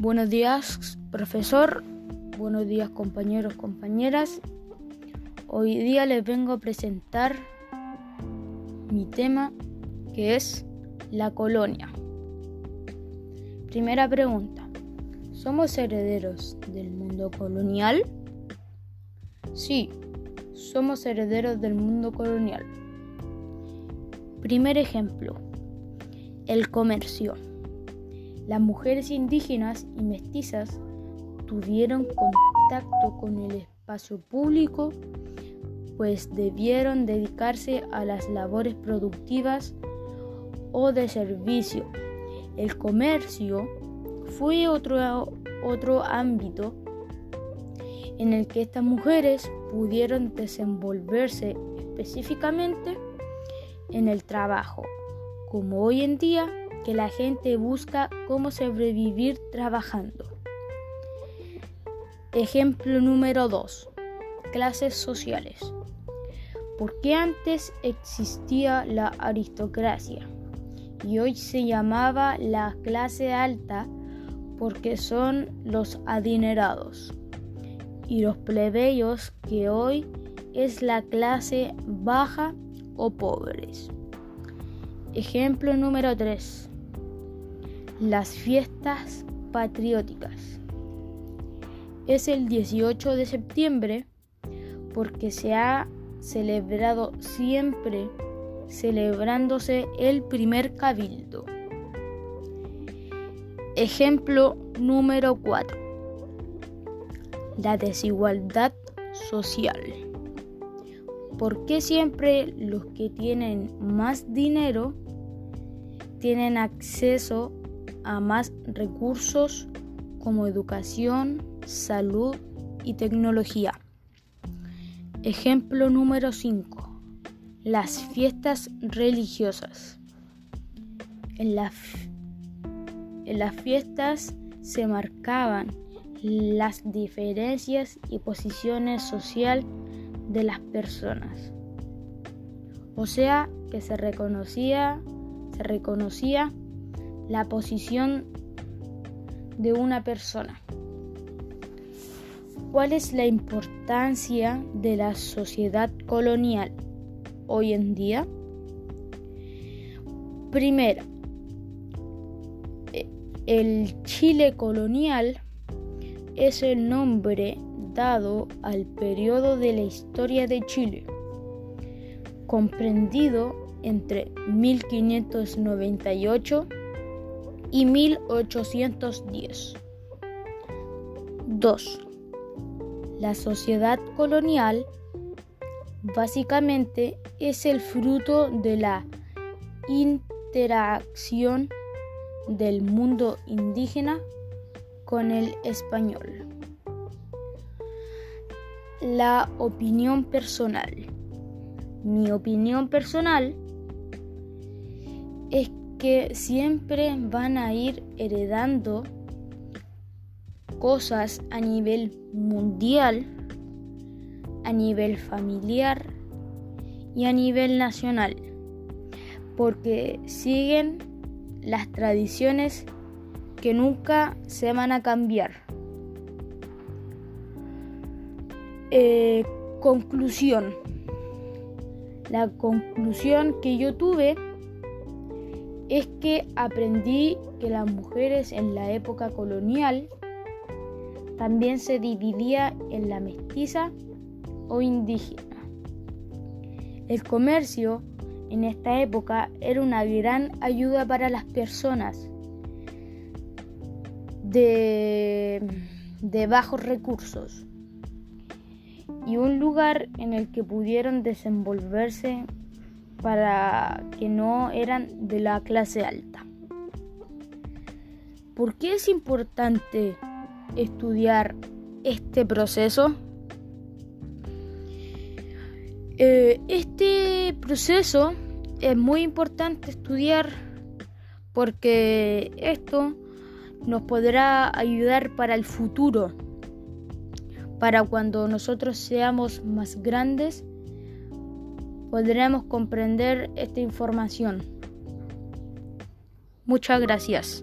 Buenos días, profesor. Buenos días, compañeros, compañeras. Hoy día les vengo a presentar mi tema que es la colonia. Primera pregunta. ¿Somos herederos del mundo colonial? Sí, somos herederos del mundo colonial. Primer ejemplo. El comercio. Las mujeres indígenas y mestizas tuvieron contacto con el espacio público, pues debieron dedicarse a las labores productivas o de servicio. El comercio fue otro, otro ámbito en el que estas mujeres pudieron desenvolverse específicamente en el trabajo, como hoy en día que la gente busca cómo sobrevivir trabajando. Ejemplo número 2. Clases sociales. ¿Por qué antes existía la aristocracia y hoy se llamaba la clase alta? Porque son los adinerados y los plebeyos que hoy es la clase baja o pobres. Ejemplo número 3 las fiestas patrióticas. Es el 18 de septiembre porque se ha celebrado siempre celebrándose el primer cabildo. Ejemplo número 4. La desigualdad social. ¿Por qué siempre los que tienen más dinero tienen acceso a más recursos como educación, salud y tecnología. Ejemplo número 5. Las fiestas religiosas. En, en las fiestas se marcaban las diferencias y posiciones sociales de las personas. O sea que se reconocía, se reconocía la posición de una persona. ¿Cuál es la importancia de la sociedad colonial hoy en día? Primero, el Chile colonial es el nombre dado al periodo de la historia de Chile, comprendido entre 1598 y 1810. 2. La sociedad colonial básicamente es el fruto de la interacción del mundo indígena con el español. La opinión personal. Mi opinión personal es que siempre van a ir heredando cosas a nivel mundial, a nivel familiar y a nivel nacional, porque siguen las tradiciones que nunca se van a cambiar. Eh, conclusión. La conclusión que yo tuve es que aprendí que las mujeres en la época colonial también se dividía en la mestiza o indígena. El comercio en esta época era una gran ayuda para las personas de, de bajos recursos y un lugar en el que pudieron desenvolverse para que no eran de la clase alta. ¿Por qué es importante estudiar este proceso? Eh, este proceso es muy importante estudiar porque esto nos podrá ayudar para el futuro, para cuando nosotros seamos más grandes podremos comprender esta información. Muchas gracias.